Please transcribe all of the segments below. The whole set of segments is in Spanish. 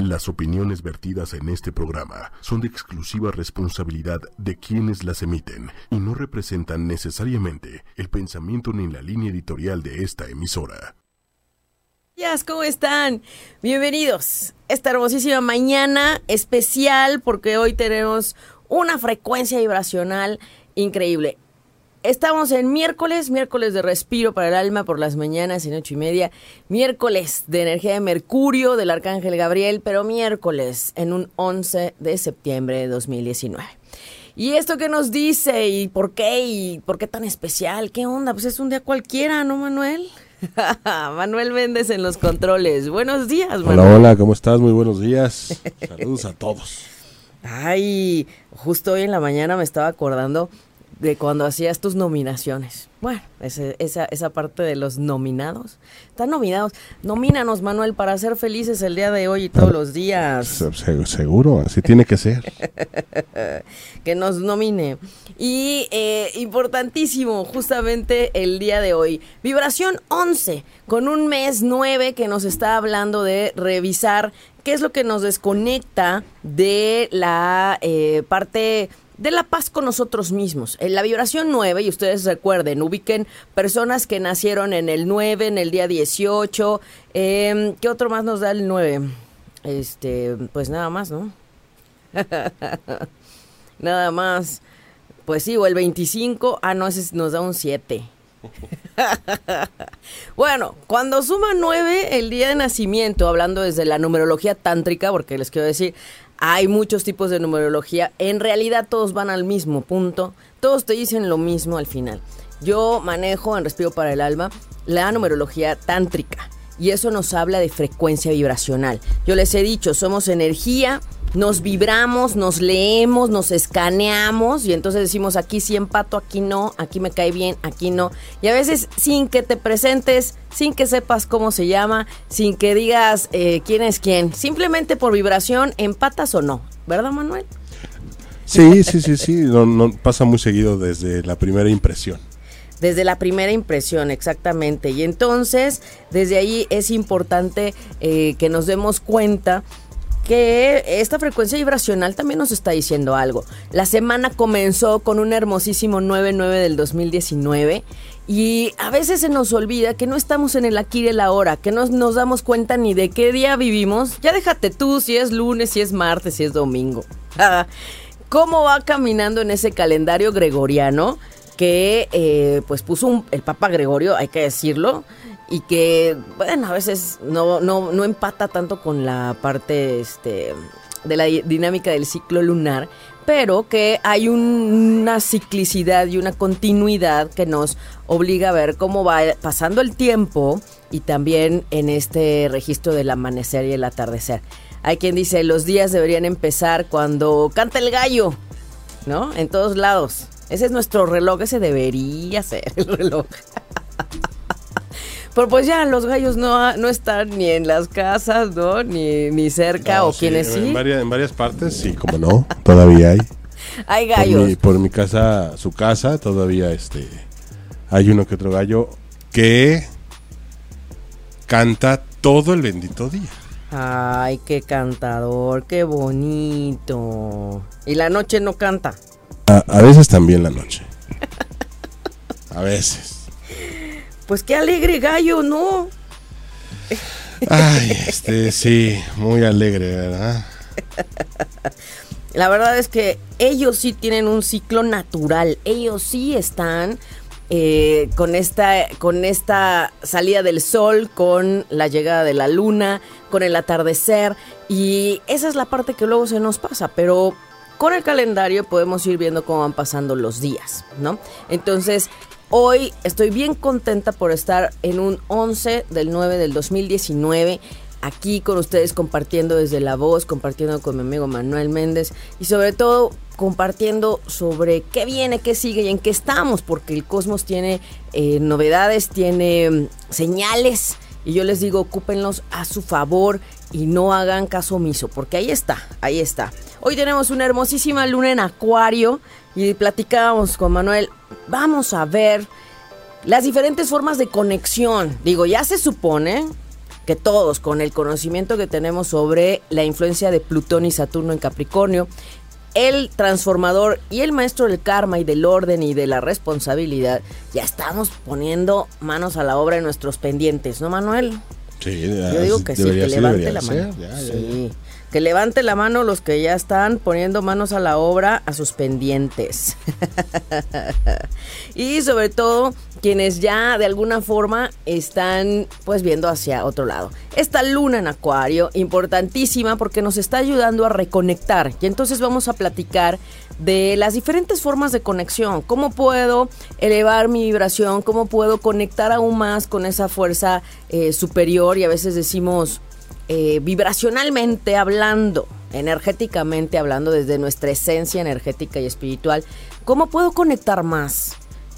Las opiniones vertidas en este programa son de exclusiva responsabilidad de quienes las emiten y no representan necesariamente el pensamiento ni la línea editorial de esta emisora. ¿Cómo están? Bienvenidos. Esta hermosísima mañana especial porque hoy tenemos una frecuencia vibracional increíble. Estamos en miércoles, miércoles de respiro para el alma por las mañanas en ocho y media, miércoles de energía de Mercurio del Arcángel Gabriel, pero miércoles en un 11 de septiembre de 2019. ¿Y esto qué nos dice? ¿Y por qué? ¿Y por qué tan especial? ¿Qué onda? Pues es un día cualquiera, ¿no, Manuel? Manuel Méndez en los controles. Buenos días, Manuel. Hola, hola, ¿cómo estás? Muy buenos días. Saludos a todos. Ay, justo hoy en la mañana me estaba acordando de cuando hacías tus nominaciones. Bueno, esa, esa parte de los nominados. Están nominados. Nomínanos, Manuel, para ser felices el día de hoy y todos los días. seguro, así tiene que ser. que nos nomine. Y eh, importantísimo, justamente el día de hoy. Vibración 11, con un mes 9 que nos está hablando de revisar qué es lo que nos desconecta de la eh, parte de la paz con nosotros mismos. En la vibración 9, y ustedes recuerden, ubiquen personas que nacieron en el 9, en el día 18. Em, ¿Qué otro más nos da el 9? Este, pues nada más, ¿no? nada más. Pues sí, o el 25. Ah, no, ese nos da un 7. bueno, cuando suma 9 el día de nacimiento, hablando desde la numerología tántrica, porque les quiero decir, hay muchos tipos de numerología. En realidad todos van al mismo punto. Todos te dicen lo mismo al final. Yo manejo en Respiro para el Alma la numerología tántrica. Y eso nos habla de frecuencia vibracional. Yo les he dicho, somos energía nos vibramos, nos leemos, nos escaneamos y entonces decimos aquí sí empato, aquí no, aquí me cae bien, aquí no. Y a veces sin que te presentes, sin que sepas cómo se llama, sin que digas eh, quién es quién, simplemente por vibración empatas o no, ¿verdad Manuel? Sí, sí, sí, sí, no, pasa muy seguido desde la primera impresión. Desde la primera impresión, exactamente. Y entonces, desde ahí es importante eh, que nos demos cuenta que esta frecuencia vibracional también nos está diciendo algo. La semana comenzó con un hermosísimo 9-9 del 2019 y a veces se nos olvida que no estamos en el aquí y el ahora, que no nos damos cuenta ni de qué día vivimos. Ya déjate tú si es lunes, si es martes, si es domingo. ¿Cómo va caminando en ese calendario gregoriano que eh, pues puso el Papa Gregorio, hay que decirlo? Y que, bueno, a veces no, no, no empata tanto con la parte este, de la dinámica del ciclo lunar, pero que hay una ciclicidad y una continuidad que nos obliga a ver cómo va pasando el tiempo y también en este registro del amanecer y el atardecer. Hay quien dice, los días deberían empezar cuando canta el gallo, ¿no? En todos lados. Ese es nuestro reloj, ese debería ser el reloj. Pero pues ya los gallos no, no están ni en las casas, ¿no? Ni, ni cerca, o quienes sí. En varias, en varias partes, sí, como no, todavía hay. hay gallos. Por mi, casa, su casa, todavía este hay uno que otro gallo que canta todo el bendito día. Ay, qué cantador, qué bonito. ¿Y la noche no canta? a veces también la noche. A veces. Pues qué alegre gallo, ¿no? Ay, este, sí, muy alegre, ¿verdad? La verdad es que ellos sí tienen un ciclo natural, ellos sí están eh, con, esta, con esta salida del sol, con la llegada de la luna, con el atardecer, y esa es la parte que luego se nos pasa, pero con el calendario podemos ir viendo cómo van pasando los días, ¿no? Entonces, Hoy estoy bien contenta por estar en un 11 del 9 del 2019 aquí con ustedes compartiendo desde la voz, compartiendo con mi amigo Manuel Méndez y sobre todo compartiendo sobre qué viene, qué sigue y en qué estamos, porque el cosmos tiene eh, novedades, tiene mm, señales y yo les digo, ocúpenlos a su favor y no hagan caso omiso, porque ahí está, ahí está. Hoy tenemos una hermosísima luna en Acuario y platicábamos con Manuel, vamos a ver las diferentes formas de conexión. Digo, ya se supone que todos, con el conocimiento que tenemos sobre la influencia de Plutón y Saturno en Capricornio, el transformador y el maestro del karma y del orden y de la responsabilidad, ya estamos poniendo manos a la obra en nuestros pendientes, ¿no, Manuel? Sí, Yo digo que sí, que levante la mano. sí. Que levante la mano los que ya están poniendo manos a la obra a sus pendientes. y sobre todo quienes ya de alguna forma están pues viendo hacia otro lado. Esta luna en acuario, importantísima porque nos está ayudando a reconectar. Y entonces vamos a platicar de las diferentes formas de conexión. ¿Cómo puedo elevar mi vibración? ¿Cómo puedo conectar aún más con esa fuerza eh, superior? Y a veces decimos eh, vibracionalmente hablando, energéticamente hablando, desde nuestra esencia energética y espiritual, ¿cómo puedo conectar más?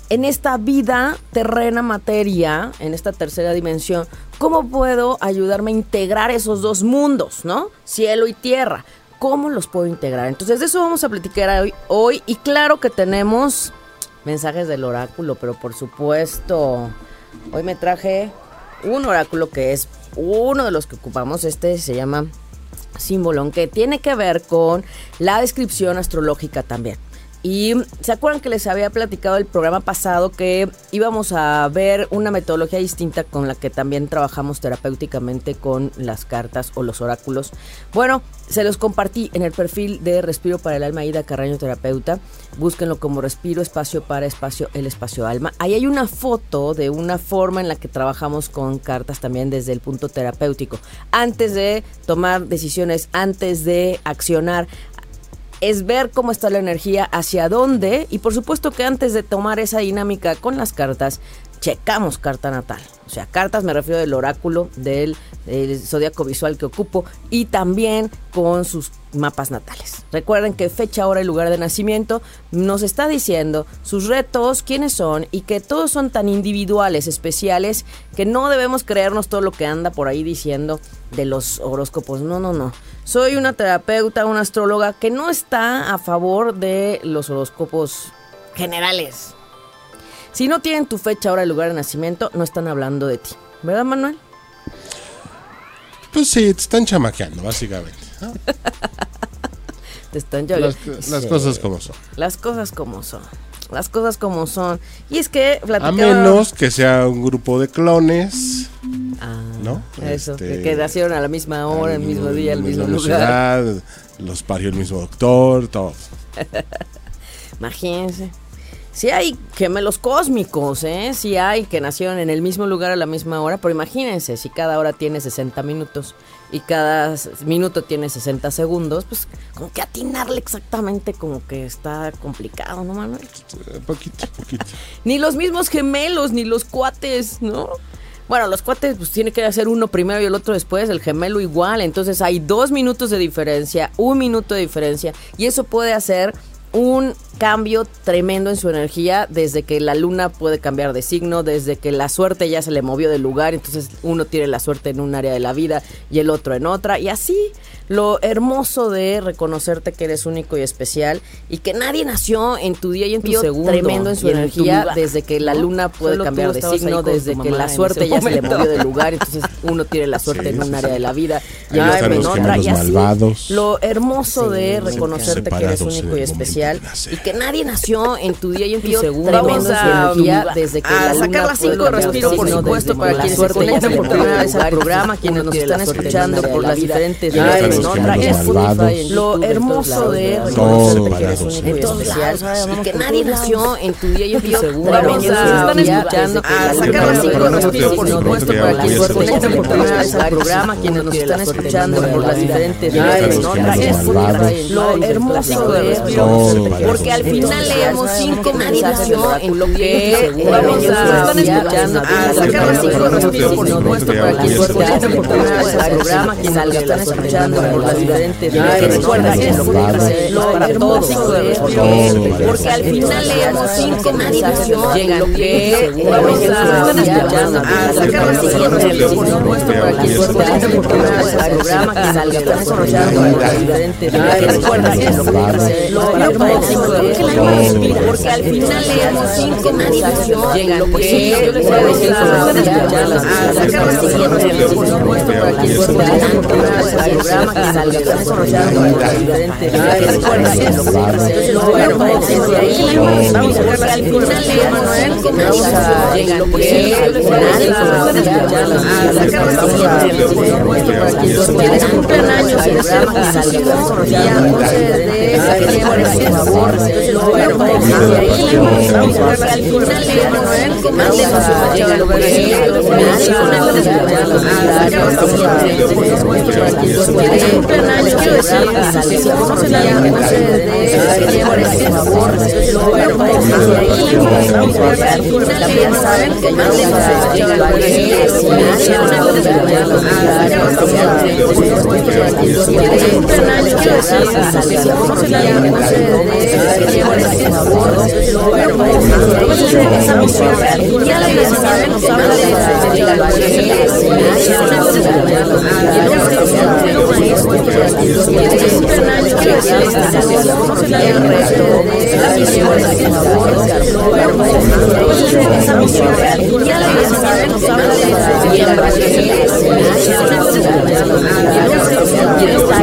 En esta vida terrena materia, en esta tercera dimensión, ¿cómo puedo ayudarme a integrar esos dos mundos, ¿no? Cielo y tierra. ¿Cómo los puedo integrar? Entonces de eso vamos a platicar hoy, hoy y claro que tenemos mensajes del oráculo, pero por supuesto, hoy me traje un oráculo que es uno de los que ocupamos, este se llama símbolo, que tiene que ver con la descripción astrológica también. Y se acuerdan que les había platicado el programa pasado que íbamos a ver una metodología distinta con la que también trabajamos terapéuticamente con las cartas o los oráculos. Bueno, se los compartí en el perfil de Respiro para el Alma Ida Carraño Terapeuta. Búsquenlo como Respiro Espacio para Espacio el Espacio Alma. Ahí hay una foto de una forma en la que trabajamos con cartas también desde el punto terapéutico. Antes de tomar decisiones, antes de accionar, es ver cómo está la energía, hacia dónde y por supuesto que antes de tomar esa dinámica con las cartas, checamos carta natal. O sea, cartas me refiero del oráculo del, zodiaco visual que ocupo y también con sus mapas natales. Recuerden que fecha, hora y lugar de nacimiento nos está diciendo sus retos, quiénes son y que todos son tan individuales, especiales, que no debemos creernos todo lo que anda por ahí diciendo de los horóscopos. No, no, no. Soy una terapeuta, una astróloga que no está a favor de los horóscopos generales. Si no tienen tu fecha, hora y lugar de nacimiento, no están hablando de ti. ¿Verdad, Manuel? Pues sí, te están chamaqueando, básicamente. te están las, las cosas como son. Las cosas como son. Las cosas como son. Y es que platicaba... A menos que sea un grupo de clones. Ah, ¿No? Eso, este, que, nacieron a la misma hora, el mismo día, el mismo lugar. los parió el mismo doctor, todo. Imagínense. Si hay gemelos cósmicos, ¿eh? Si hay que nacieron en el mismo lugar a la misma hora, pero imagínense, si cada hora tiene 60 minutos y cada minuto tiene 60 segundos, pues como que atinarle exactamente como que está complicado, ¿no, Manuel? Poquito, poquito. ni los mismos gemelos, ni los cuates, ¿no? Bueno, los cuates pues tiene que hacer uno primero y el otro después, el gemelo igual, entonces hay dos minutos de diferencia, un minuto de diferencia, y eso puede hacer un cambio tremendo en su energía desde que la luna puede cambiar de signo, desde que la suerte ya se le movió de lugar, entonces uno tiene la suerte en un área de la vida y el otro en otra, y así lo hermoso de reconocerte que eres único y especial y que nadie nació en tu día y en tu segundo tremendo en su energía desde que la luna puede cambiar de signo, desde que la suerte ya se le movió de lugar, entonces uno tiene la suerte en un área de la vida y el otro en otra, y así lo hermoso de reconocerte que eres único y especial y que nadie nació en tu día y en tu segundo su energía desde que la luna sacar las cinco respiro por supuesto para quienes se conectan por primera vez al programa, quienes nos están escuchando por las diferentes lo hermoso de especial y que nadie nació en tu día y en tu segundo vamos a escuchando a sacar las cinco respiro por supuesto para quienes se conectan por primera vez al programa quienes nos están escuchando por las diferentes lo hermoso de respiro porque al final leemos cinco mensajes en lo que vamos a están escuchando a sacar las cinco respiro por supuesto para al programa quienes nos están escuchando por las diferentes lo porque al final leemos cinco mensajes llegan que vamos a sacar las cinco respiro por supuesto para al programa quienes nos están escuchando por las diferentes lo hermoso Porque al final leemos cinco meditación, llegan lo posible, yo les voy a decir a sacar los siguientes, por supuesto, para que el que salga, lo posible, al final, los siguientes, por supuesto, para este entonces, al los para final, sé, de misión, ya la posible, para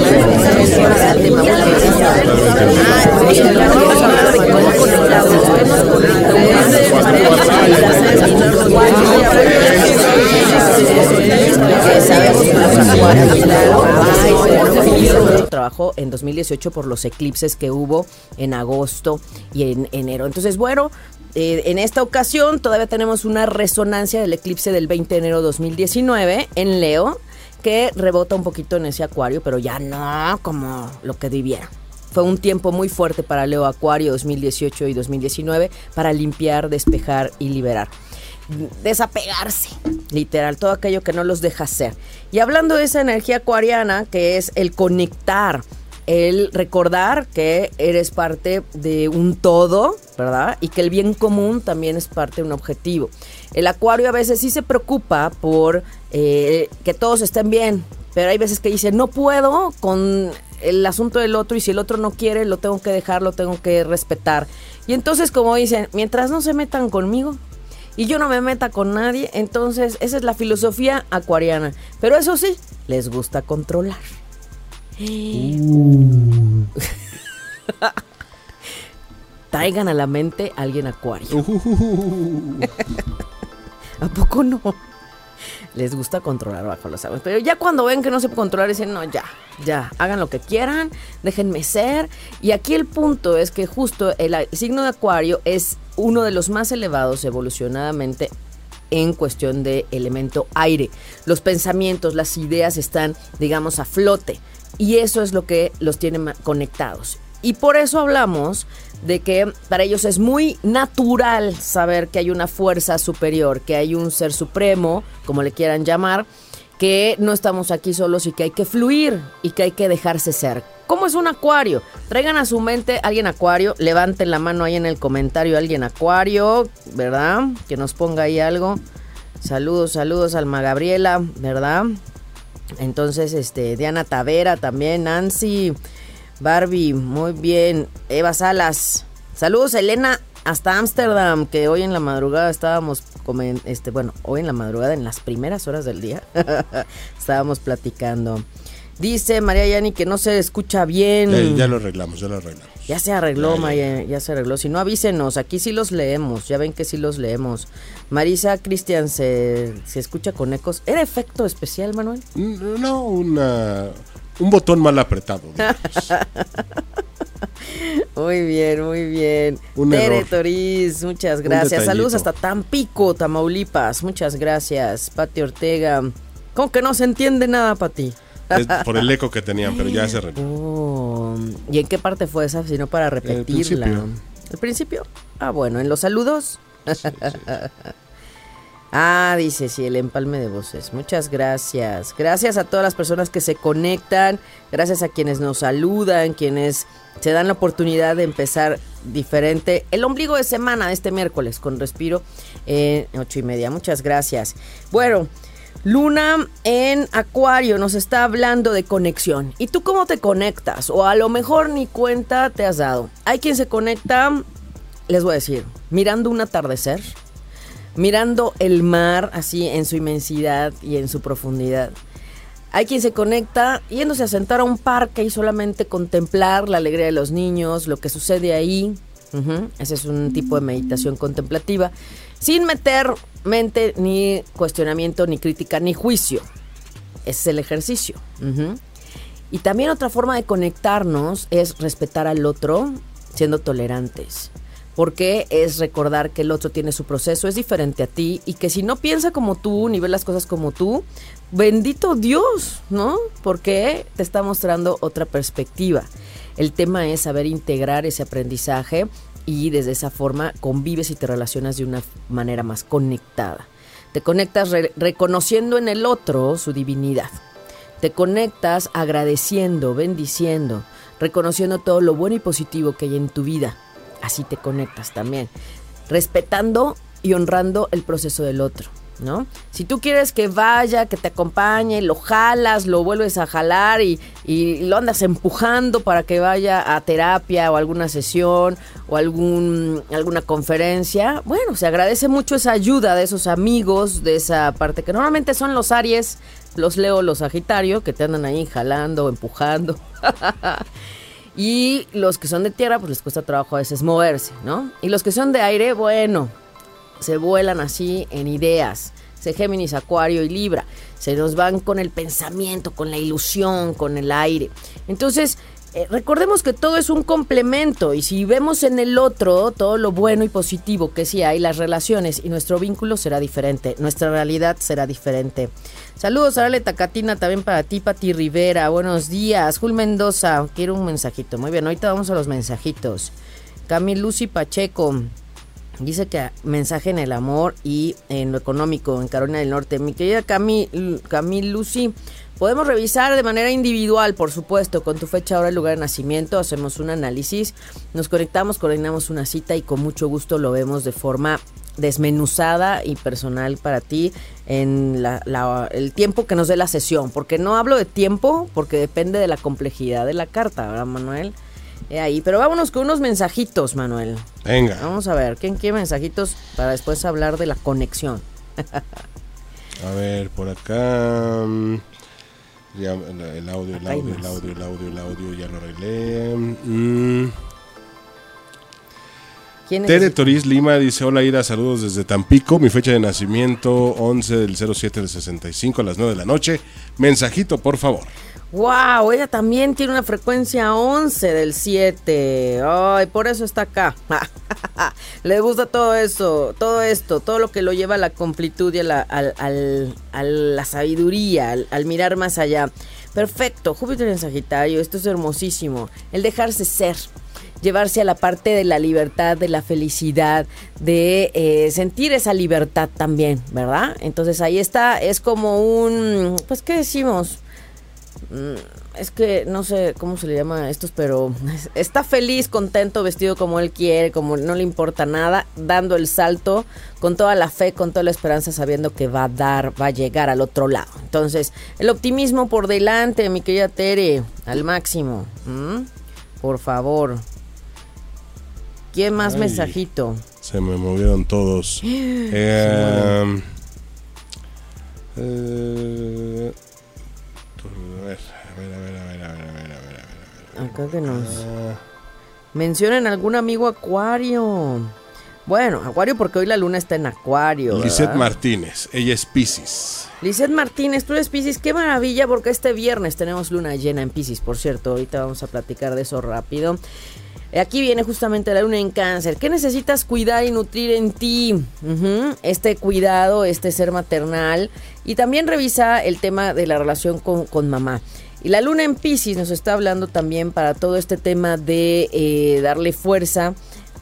trabajo en 2018 por los eclipses que hubo en agosto y en enero. Entonces, bueno, eh, en esta ocasión todavía tenemos una resonancia del eclipse del 20 de enero 2019 en Leo, que rebota un poquito en ese acuario, pero ya no como lo que viviera. Fue un tiempo muy fuerte para Leo Acuario 2018 y 2019 para limpiar, despejar y liberar desapegarse, literal, todo aquello que no los deja ser. Y hablando de esa energía acuariana, que es el conectar, el recordar que eres parte de un todo, ¿verdad? Y que el bien común también es parte de un objetivo. El acuario a veces sí se preocupa por eh, que todos estén bien, pero hay veces que dice, no puedo con el asunto del otro y si el otro no quiere, lo tengo que dejar, lo tengo que respetar. Y entonces, como dicen, mientras no se metan conmigo, y yo no me meta con nadie. Entonces, esa es la filosofía acuariana. Pero eso sí, les gusta controlar. Uh. Traigan a la mente a alguien acuario. Uh. ¿A poco no? les gusta controlar bajo los aguas. Pero ya cuando ven que no se puede controlar, dicen, no, ya, ya, hagan lo que quieran, déjenme ser. Y aquí el punto es que justo el, signo de Acuario es uno de los más elevados evolucionadamente en cuestión de elemento aire. Los pensamientos, las ideas están, digamos, a flote. Y eso es lo que los tiene conectados. Y por eso hablamos de que para ellos es muy natural saber que hay una fuerza superior, que hay un ser supremo, como le quieran llamar, que no estamos aquí solos y que hay que fluir y que hay que dejarse ser. ¿Cómo es un acuario? Traigan a su mente alguien acuario, levanten la mano ahí en el comentario alguien acuario, ¿verdad? Que nos ponga ahí algo. Saludos, saludos Alma Gabriela, ¿verdad? Entonces, este, Diana Tavera también, Nancy, Barbie, muy bien. Eva Salas. Saludos, Elena, hasta Ámsterdam, que hoy en la madrugada estábamos este, bueno, hoy en la madrugada, en las primeras horas del día, estábamos platicando. Dice María Yani que no se escucha bien. Ya, ya lo arreglamos, ya lo arreglamos. Ya se arregló, Ya, ya, María, ya se arregló. Si no, avísenos. Aquí sí los leemos. Ya ven que sí los leemos. Marisa Cristian se, se escucha con ecos. ¿Era efecto especial, Manuel? Mm, No, una, un botón mal apretado. Muy bien, muy bien. Un Tere error. Toriz, muchas gracias. Saludos hasta Tampico, Tamaulipas. Muchas gracias. Pati Ortega. ¿Cómo que no se entiende nada, Pati? Es por el eco que tenían, pero ya se. Oh, ¿Y en qué parte fue esa? Si no para repetirla. principio. ¿El principio? Ah, bueno, en los saludos. Ah, dice, sí, el empalme de voces. Muchas gracias. Gracias a todas las personas que se conectan. Gracias a quienes nos saludan, quienes se dan la oportunidad de empezar diferente. El ombligo de semana de este miércoles con respiro en ocho y media. Muchas gracias. Bueno, Luna en Acuario nos está hablando de conexión. ¿Y tú cómo te conectas? O a lo mejor ni cuenta te has dado. Hay quien se conecta, les voy a decir, mirando un atardecer, mirando el mar así en su inmensidad y en su profundidad. Hay quien se conecta yéndose a sentar a un parque y solamente contemplar la alegría de los niños, lo que sucede ahí. Ese es un tipo de meditación contemplativa, sin meter mente, ni cuestionamiento, ni crítica, ni juicio. Ese es el ejercicio. Y también otra forma de conectarnos es respetar al otro siendo tolerantes. Porque es recordar que el otro tiene su proceso, es diferente a ti y que si no piensa como tú ni ve las cosas como tú, bendito Dios, ¿no? Porque te está mostrando otra perspectiva. El tema es saber integrar ese aprendizaje y desde esa forma convives y te relacionas de una manera más conectada. Te conectas re- reconociendo en el otro su divinidad. Te conectas agradeciendo, bendiciendo, reconociendo todo lo bueno y positivo que hay en tu vida. Así te conectas también. Respetando y honrando el proceso del otro, ¿no? Si tú quieres que vaya, que te acompañe, lo jalas, lo vuelves a jalar y, y lo andas empujando para que vaya a terapia o alguna sesión o algún, alguna conferencia, bueno, se agradece mucho esa ayuda de esos amigos, de esa parte que normalmente son los Aries, los Leo, los Sagitario, que te andan ahí jalando, empujando. Y los que son de tierra, pues les cuesta trabajo a veces moverse, ¿no? Y los que son de aire, bueno, se vuelan así en ideas. Se Géminis, Acuario y Libra. Se nos van con el pensamiento, con la ilusión, con el aire. Entonces, eh, recordemos que todo es un complemento y si vemos en el otro todo lo bueno y positivo que sí hay, las relaciones y nuestro vínculo será diferente, nuestra realidad será diferente. Saludos a Ale Tacatina, también para ti, Pati Rivera. Buenos días. Jul Mendoza, quiero un mensajito. Muy bien, ahorita vamos a los mensajitos. Cami Lucy Pacheco. Dice que mensaje en el amor y en lo económico en Carolina del Norte. Mi querida Cami, Cami Lucy, podemos revisar de manera individual, por supuesto, con tu fecha, hora lugar de nacimiento. Hacemos un análisis, nos conectamos, coordinamos una cita y con mucho gusto lo vemos de forma desmenuzada y personal para ti en la- la- el tiempo que nos dé la sesión. Porque no hablo de tiempo, porque depende de la complejidad de la carta, ¿verdad, Manuel? He ahí, pero vámonos con unos mensajitos, Manuel. Venga. Vamos a ver, ¿quién quiere mensajitos para después hablar de la conexión? A ver, por acá. mm, ya, el, audio, el audio, el audio, el audio, el audio, ya lo arreglé. Mm. ¿Quién Tere? Toriz Lima dice: Hola, Ira, saludos desde Tampico. Mi fecha de nacimiento 11 del 07 del 65 a las 9 de la noche. Mensajito, por favor. Wow, ella también tiene una frecuencia 11 del 7. Ay, por eso está acá. Le gusta todo eso, todo esto, todo lo que lo lleva a la completud y a la, al- a la sabiduría, al, al mirar más allá. Perfecto, Júpiter en Sagitario, esto es hermosísimo. El dejarse ser, llevarse a la parte de la libertad, de la felicidad, de eh, sentir esa libertad también, ¿verdad? Entonces ahí está, es como un, pues, ¿qué decimos? Mm, Es que no sé cómo se le llama a estos, pero está feliz, contento, vestido como él quiere, como no le importa nada, dando el salto con toda la fe, con toda la esperanza, sabiendo que va a dar, va a llegar al otro lado. Entonces, el optimismo por delante, mi querida Tere, al máximo. ¿Mm? Por favor. ¿Quién más Ay. mensajito? Se me movieron todos. Eh, eh, Acá que nos mencionen algún amigo Acuario. Bueno, Acuario porque hoy la luna está en Acuario. Lisette. Martínez, ella es Pisces. Lisette Martínez, tú eres Pisces, qué maravilla porque este viernes tenemos luna llena en Pisces, por cierto, ahorita vamos a platicar de eso rápido. Aquí viene justamente la luna en cáncer. ¿Qué necesitas cuidar y nutrir en ti? Este cuidado, este ser maternal. Y también revisa el tema de la relación con, con mamá. Y la luna en Pisces nos está hablando también para todo este tema de eh, darle fuerza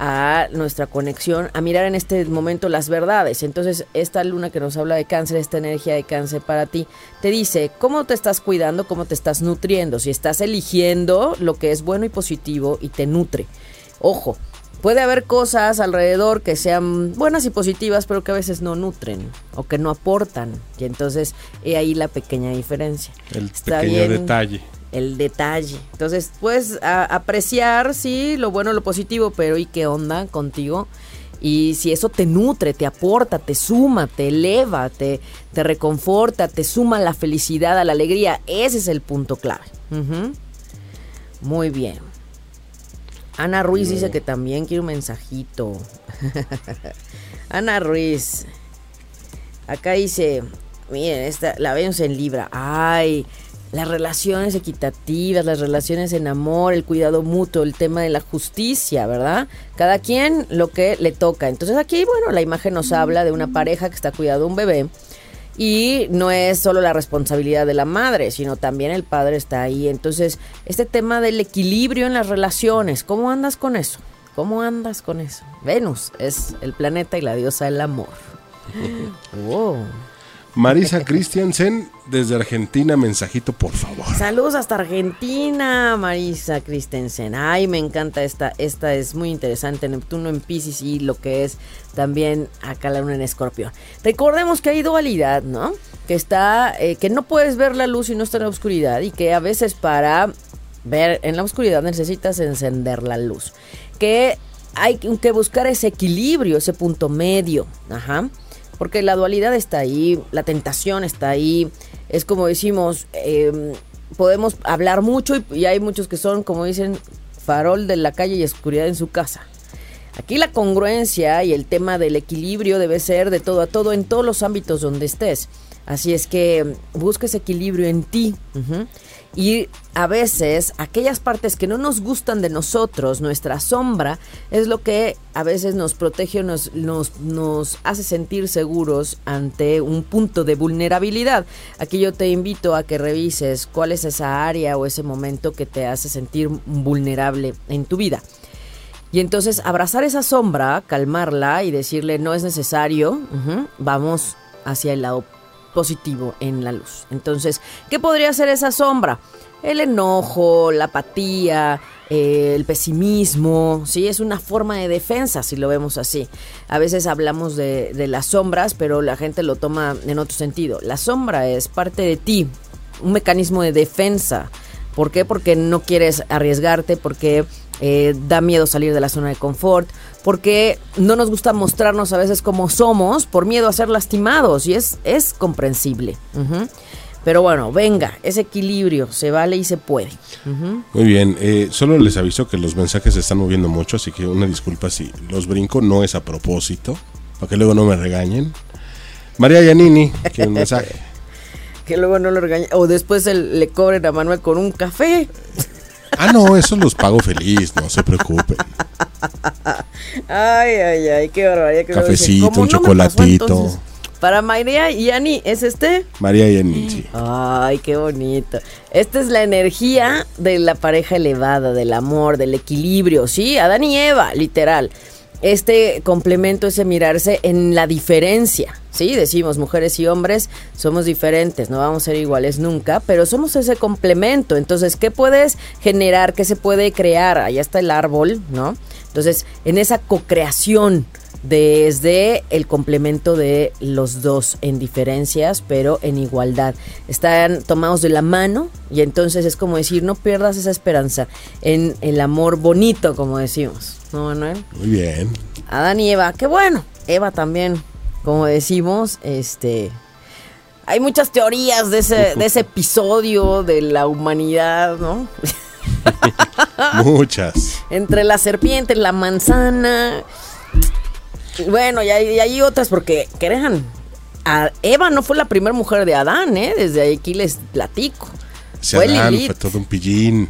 a nuestra conexión, a mirar en este momento las verdades. Entonces, esta luna que nos habla de cáncer, esta energía de cáncer para ti, te dice cómo te estás cuidando, cómo te estás nutriendo, si estás eligiendo lo que es bueno y positivo y te nutre. Ojo, puede haber cosas alrededor que sean buenas y positivas, pero que a veces no nutren o que no aportan. Y entonces, he ahí la pequeña diferencia. El Está pequeño bien detalle. el detalle. Entonces, puedes a- apreciar, sí, lo bueno, lo positivo, pero ¿y qué onda contigo? Y si eso te nutre, te aporta, te suma, te eleva, te, te reconforta, te suma la felicidad, a la alegría, ese es el punto clave. Muy bien. Ana Ruiz dice que también quiere un mensajito. Ana Ruiz. Acá dice, miren, esta, la vemos en Libra. Ay, las relaciones equitativas, las relaciones en amor, el cuidado mutuo, el tema de la justicia, ¿verdad? Cada quien lo que le toca. Entonces aquí, bueno, la imagen nos habla de una pareja que está cuidando a un bebé. Y no es solo la responsabilidad de la madre, sino también el padre está ahí. Entonces, este tema del equilibrio en las relaciones, ¿cómo andas con eso? ¿Cómo andas con eso? Venus es el planeta y la diosa del amor. Wow. Marisa Christiansen, desde Argentina, mensajito, por favor. Saludos hasta Argentina, Marisa Christensen. Ay, me encanta esta. Esta es muy interesante. Neptuno en Pisces y lo que es también acá la luna en Escorpión. Recordemos que hay dualidad, ¿no? Que está, eh, que no puedes ver la luz y no está en la oscuridad y que a veces para ver en la oscuridad necesitas encender la luz. Que hay que buscar ese equilibrio, ese punto medio. Ajá. Porque la dualidad está ahí, la tentación está ahí. Es como decimos, eh, podemos hablar mucho y, hay muchos que son, como dicen, farol de la calle y oscuridad en su casa. Aquí la congruencia y el tema del equilibrio debe ser de todo a todo en todos los ámbitos donde estés. Así es que busca ese equilibrio en ti. Y a veces aquellas partes que no nos gustan de nosotros, nuestra sombra, es lo que a veces nos protege nos, nos, hace sentir seguros ante un punto de vulnerabilidad. Aquí yo te invito a que revises cuál es esa área o ese momento que te hace sentir vulnerable en tu vida. Y entonces abrazar esa sombra, calmarla y decirle no es necesario, vamos hacia el lado positivo en la luz. Entonces, ¿qué podría ser esa sombra? El enojo, la apatía, el pesimismo, ¿sí? Es una forma de defensa, si lo vemos así. A veces hablamos de, de las sombras, pero la gente lo toma en otro sentido. La sombra es parte de ti, un mecanismo de defensa. ¿Por qué? Porque no quieres arriesgarte, porque eh, da miedo salir de la zona de confort, porque no nos gusta mostrarnos a veces como somos por miedo a ser lastimados y es, es comprensible. Pero bueno, venga, ese equilibrio se vale y se puede. Muy bien, eh, solo les aviso que los mensajes se están moviendo mucho, así que una disculpa si los brinco, no es a propósito, para que luego no me regañen. María Yanini, un mensaje. Que luego no lo regañe. O después el- le cobren a Manuel con un café. Ah, no, eso los pago feliz, no se preocupen. Ay, ay, ay, qué barbaridad. que Cafecito, "¿Cómo un no me pasó chocolatito". entonces?" Para María y Ani, ¿es este? María Yanini, sí. Ay, qué bonito. Esta es la energía de la pareja elevada, del amor, del equilibrio, ¿sí? Adán y Eva, literal. Este complemento, ese mirarse en la diferencia, ¿sí? Decimos, mujeres y hombres somos diferentes, no vamos a ser iguales nunca, pero somos ese complemento. Entonces, ¿qué puedes generar? ¿Qué se puede crear? Allá está el árbol, ¿no? Entonces, en esa co-creación desde el complemento de los dos en diferencias, pero en igualdad. Están tomados de la mano y entonces es como decir, no pierdas esa esperanza en el amor bonito, como decimos. ¿No, Manuel? Muy bien. Adán y Eva, qué bueno. Eva también, como decimos, este hay muchas teorías de ese, de ese episodio de la humanidad, ¿no? Muchas. Entre la serpiente, la manzana. Bueno, y hay, y hay otras porque, crean, a Eva no fue la primera mujer de Adán, ¿eh? Desde aquí les platico. Ese Fue Adán Lilith. fue todo un pillín.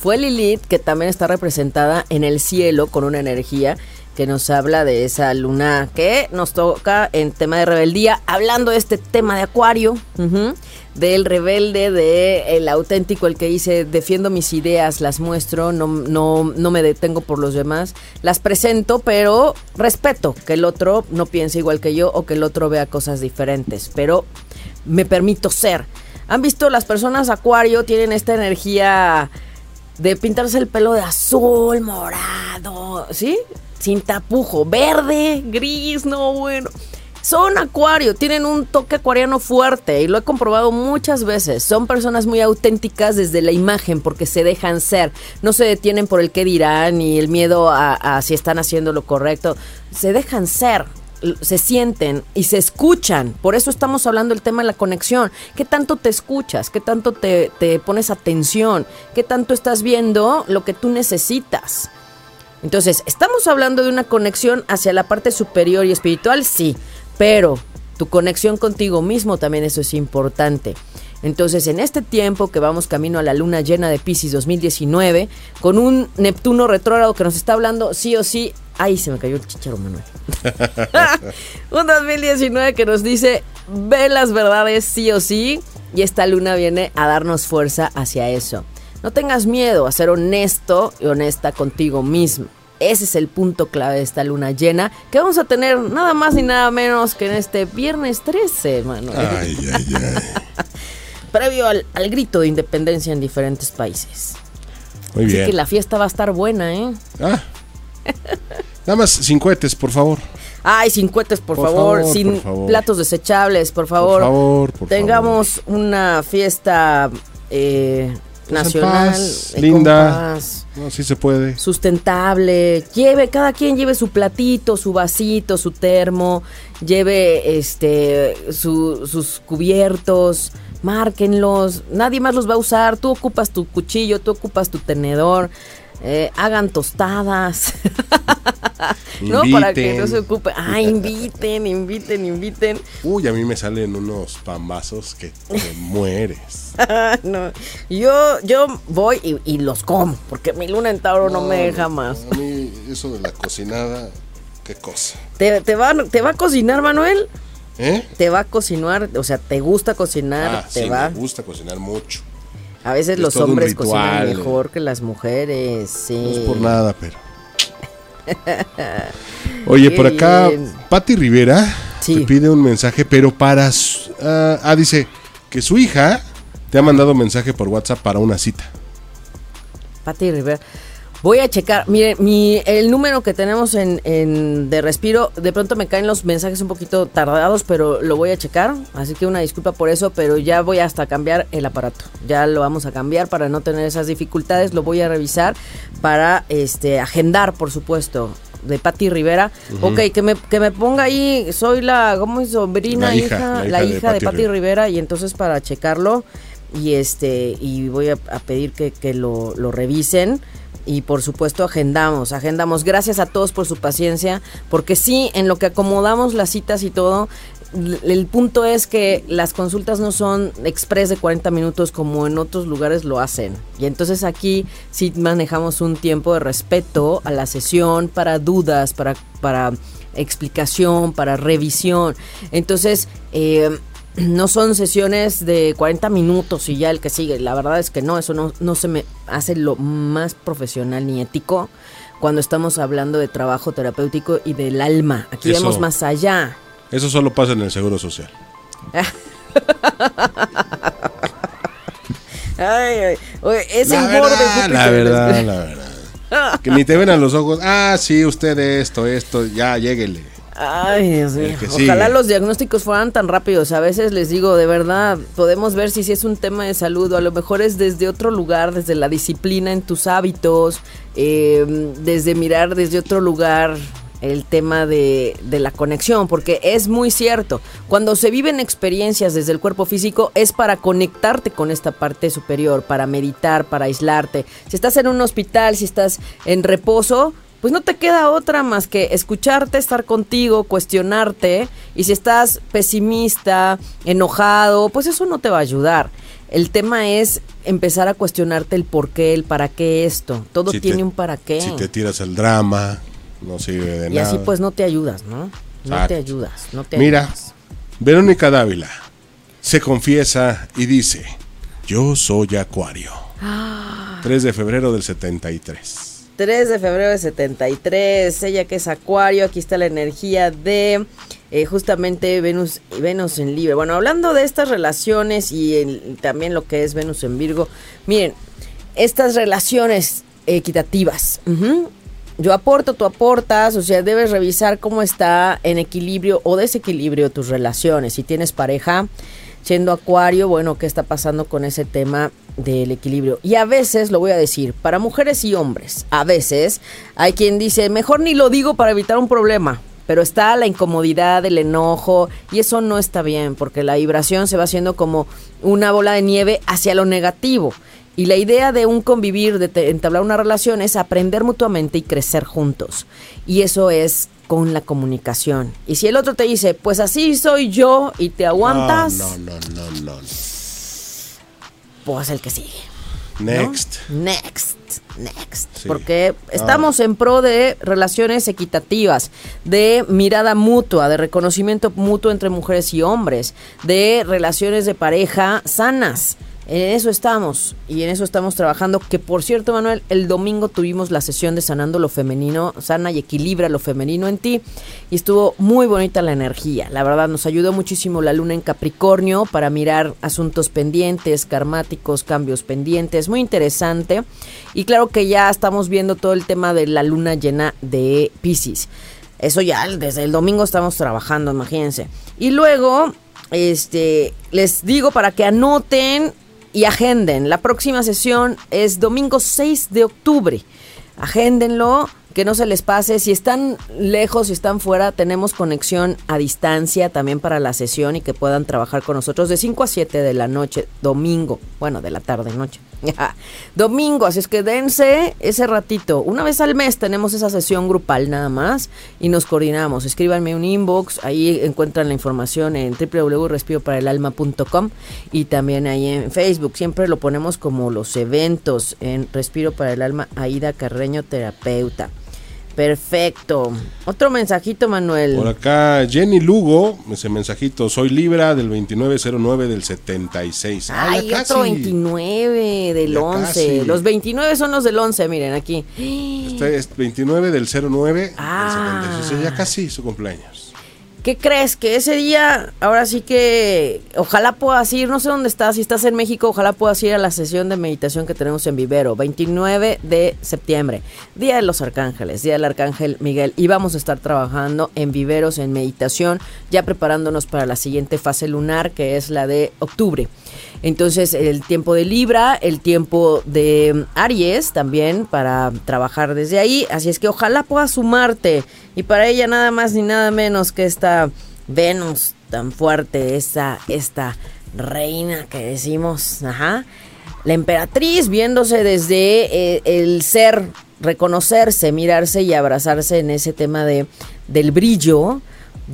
Fue Lilith, que también está representada en el cielo con una energía que nos habla de esa luna que nos toca en tema de rebeldía, hablando de este tema de Acuario, del rebelde, de el auténtico, el que dice defiendo mis ideas, las muestro, no, no, no me detengo por los demás, las presento, pero respeto que el otro no piense igual que yo o que el otro vea cosas diferentes, pero me permito ser. ¿Han visto las personas Acuario tienen esta energía de pintarse el pelo de azul, morado, ¿sí? Sin tapujo, verde, gris, no bueno. Son acuario, tienen un toque acuariano fuerte y lo he comprobado muchas veces. Son personas muy auténticas desde la imagen porque se dejan ser. No se detienen por el qué dirán ni el miedo a, a si están haciendo lo correcto. Se dejan ser se sienten y se escuchan. Por eso estamos hablando del tema de la conexión. ¿Qué tanto te escuchas? ¿Qué tanto te, te pones atención? ¿Qué tanto estás viendo lo que tú necesitas? Entonces, ¿estamos hablando de una conexión hacia la parte superior y espiritual? Sí, pero tu conexión contigo mismo también eso es importante. Entonces, en este tiempo que vamos camino a la luna llena de Pisces 2019, con un Neptuno retrógrado que nos está hablando sí o sí, ay, se me cayó el chicharo, Manuel. un 2019 que nos dice, ve las verdades sí o sí, y esta luna viene a darnos fuerza hacia eso. No tengas miedo a ser honesto y honesta contigo mismo. Ese es el punto clave de esta luna llena que vamos a tener nada más ni nada menos que en este viernes 13, Manuel. Ay, ay, ay. Previo al, al grito de independencia en diferentes países. Muy Así bien. que la fiesta va a estar buena, ¿eh? Ah. Nada más sin cohetes, por favor. Ay, sin cohetes, por, Por favor, favor, sin por favor. platos desechables, por favor. Por favor, por Tengamos una fiesta eh, nacional, paz, linda. paz, No, sí se puede. sustentable. Lleve, cada quien lleve su platito, su vasito, su termo, lleve este su- sus cubiertos, márquenlos. Nadie más los va a usar. Tú ocupas tu cuchillo, tú ocupas tu tenedor. eh, hagan tostadas. no, para que no se ocupe. Ah, inviten, inviten, inviten. Uy, a mí me salen unos pambazos que te mueres. no. Yo, yo voy y, y los como, porque mi luna en Tauro no, me deja más. A mí eso de la cocinada, qué cosa. ¿Te, te va, ¿Te va a cocinar, Manuel? ¿Eh? ¿Te va a cocinar? O sea, ¿te gusta cocinar? Ah, ¿Te sí, va? me gusta cocinar mucho. A veces Es los hombres ritual, cocinan eh. mejor que las mujeres, sí. No es por nada, pero. Oye, Qué por acá, bien. Patti Rivera Sí. te pide un mensaje, pero para. su- ah, ah, dice que su hija te ha mandado mensaje por WhatsApp para una cita. Pati Rivera. Voy a checar. Mire, mi, el número que tenemos en, en de respiro, de pronto me caen los mensajes un poquito tardados, pero lo voy a checar. Así que una disculpa por eso, pero ya voy hasta cambiar el aparato. Ya lo vamos a cambiar para no tener esas dificultades. Lo voy a revisar para este agendar, por supuesto. De Patti Rivera. Ok, que me, que me ponga ahí, soy la, ¿cómo es? Sobrina, La hija, hija, la la hija de de Patti Patti Rivera. Y entonces para checarlo, y este y voy a, a pedir que, que lo, lo revisen y por supuesto agendamos, agendamos. Gracias a todos por su paciencia, porque sí, en lo que acomodamos las citas y todo, el punto es que las consultas no son express de 40 minutos como en otros lugares lo hacen. Y entonces aquí sí manejamos un tiempo de respeto a la sesión para dudas, para, para explicación, para revisión. Entonces, eh, no son sesiones de 40 minutos y ya el que sigue. La verdad es que no, eso no, no se me hace lo más profesional ni ético cuando estamos hablando de trabajo terapéutico y del alma. Aquí Eso. vemos más allá. Eso solo pasa en el Seguro Social. Ay, ay, oye, ese la humor verdad, la verdad, la verdad. Que ni te ven a los ojos. Ah, sí, usted esto, esto, ya, lléguele. Ay, Dios mío. Ojalá sigue. los diagnósticos fueran tan rápidos. A veces les digo, de verdad, podemos ver si, si es un tema de salud o a lo mejor es desde otro lugar, desde la disciplina en tus hábitos, eh, desde mirar desde otro lugar el tema de, de, la conexión, porque es muy cierto, cuando se viven experiencias desde el cuerpo físico es para conectarte con esta parte superior, para meditar, para aislarte. Si estás en un hospital, si estás en reposo, pues no te queda otra más que escucharte, estar contigo, cuestionarte, y si estás pesimista, enojado, pues eso no te va a ayudar. El tema es empezar a cuestionarte el por qué, el para qué esto. Todo tiene un para qué. Si te tiras el drama, no sirve de y nada. así pues no te ayudas, ¿no? No te ayudas, no te Mira, ayudas. Verónica Dávila se confiesa y dice, yo soy Acuario. 3 de febrero del 73. 3 de febrero de 73, ella que es Acuario, aquí está la energía de eh, justamente Venus, Venus en Libre. Bueno, hablando de estas relaciones y también lo que es Venus en Virgo, miren, estas relaciones equitativas. Yo aporto, tú aportas, o sea, debes revisar cómo está en equilibrio o desequilibrio tus relaciones. Si tienes pareja, siendo acuario, bueno, ¿qué está pasando con ese tema del equilibrio? Y a veces, lo voy a decir, para mujeres y hombres, a veces hay quien dice, mejor ni lo digo para evitar un problema. Pero está la incomodidad, el enojo, y eso no está bien, porque la vibración se va haciendo como una bola de nieve hacia lo negativo. Y la idea de un convivir, de entablar una relación, es aprender mutuamente y crecer juntos. Y eso es con la comunicación. Y si el otro te dice, pues así soy yo y te aguantas, No, no, no, no, no. pues el que sigue. ¿no? Next. Next, next. Sí. Porque Ah. estamos en pro de relaciones equitativas, de mirada mutua, de reconocimiento mutuo entre mujeres y hombres, de relaciones de pareja sanas. En eso estamos y en eso estamos trabajando. Que por cierto, Manuel, el domingo tuvimos la sesión de Sanando lo Femenino, sana y equilibra lo femenino en ti. Y estuvo muy bonita la energía. La verdad, nos ayudó muchísimo la luna en Capricornio para mirar asuntos pendientes, karmáticos, cambios pendientes. Muy interesante. Y claro que ya estamos viendo todo el tema de la luna llena de Pisces. Eso ya desde el domingo estamos trabajando, imagínense. Y luego, este, les digo para que anoten y agenden. La próxima sesión es domingo 6 de octubre. Agéndenlo, que no se les pase. Si están lejos, si están fuera, tenemos conexión a distancia también para la sesión y que puedan trabajar con nosotros de 5 a 7 de la noche, domingo. Bueno, de la tarde, noche. domingo, así es que dense ese ratito. Una vez al mes tenemos esa sesión grupal nada más y nos coordinamos. Escríbanme un inbox, ahí encuentran la información en www.respiroparaelalma.com y también ahí en Facebook. Siempre lo ponemos como los eventos en Respiro para el Alma, Aida Carreño, terapeuta. Perfecto. Otro mensajito, Manuel. Por acá, Jenny Lugo, ese mensajito, soy Libra del 2909 del 76. Ah, Ay, otro casi. 29 del Ya 11. casi. Los 29 son los del 11, miren aquí. Este es 29 del 09 Ah. del 76. Ya casi su cumpleaños. ¿Qué crees? Que ese día, ahora sí que ojalá puedas ir, no sé dónde estás, si estás en México, ojalá puedas ir a la sesión de meditación que tenemos en Vivero, 29 de septiembre, Día de los Arcángeles, Día del Arcángel Miguel, y vamos a estar trabajando en Viveros, en meditación, ya preparándonos para la siguiente fase lunar, que es la de octubre. Entonces, el tiempo de Libra, el tiempo de mm, Aries también para trabajar desde ahí. Así es que ojalá puedas sumarte. Y para ella nada más ni nada menos que esta Venus tan fuerte, esta, esta reina que decimos, ajá. La emperatriz viéndose desde eh, el ser, reconocerse, mirarse y abrazarse en ese tema de, del brillo,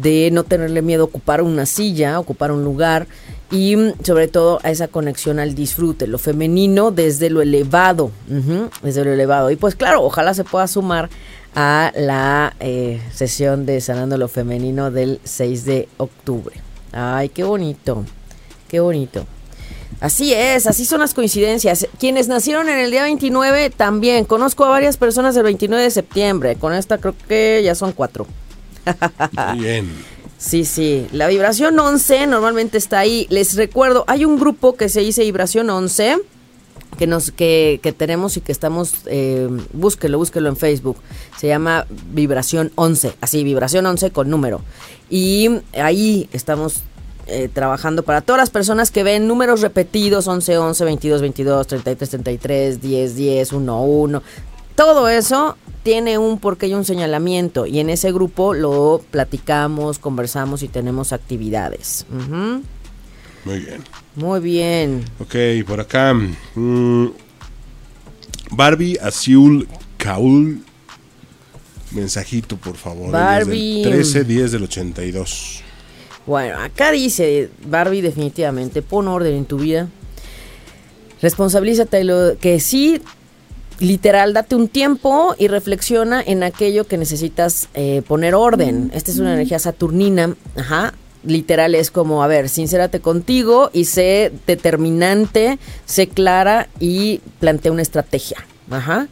de no tenerle miedo a ocupar una silla, ocupar un lugar y mm, sobre todo a esa conexión al disfrute, lo femenino desde lo elevado, desde lo elevado. Y pues claro, ojalá se pueda sumar a la eh, sesión de Sanando lo Femenino del 6 de octubre. Ay, qué bonito, qué bonito. Así es, así son las coincidencias. Quienes nacieron en el día 29 también. Conozco a varias personas del 29 de septiembre. Con esta creo que ya son cuatro. Bien. Sí, sí. La vibración 11 normalmente está ahí. Les recuerdo, hay un grupo que se dice vibración 11 que nos que, que tenemos y que estamos eh, búsquelo, búsquelo en Facebook. Se llama Vibración 11, así Vibración 11 con número. Y ahí estamos eh, trabajando para todas las personas que ven números repetidos 11 11, 22 22, 33 33, 10 10, 1 1. Todo eso tiene un porqué y un señalamiento. Y en ese grupo lo platicamos, conversamos y tenemos actividades. Muy bien. Muy bien. Ok, por acá. mm, Barbie Asiul Kaul. Mensajito, por favor. Barbie. 13 10 del 82. Bueno, acá dice Barbie definitivamente, pon orden en tu vida. Responsabilízate lo que sí, literal, date un tiempo y reflexiona en aquello que necesitas eh, poner orden. Esta es una energía saturnina, ajá. Literal es como, a ver, sincérate contigo y sé determinante, sé clara y plantea una estrategia. Ajá.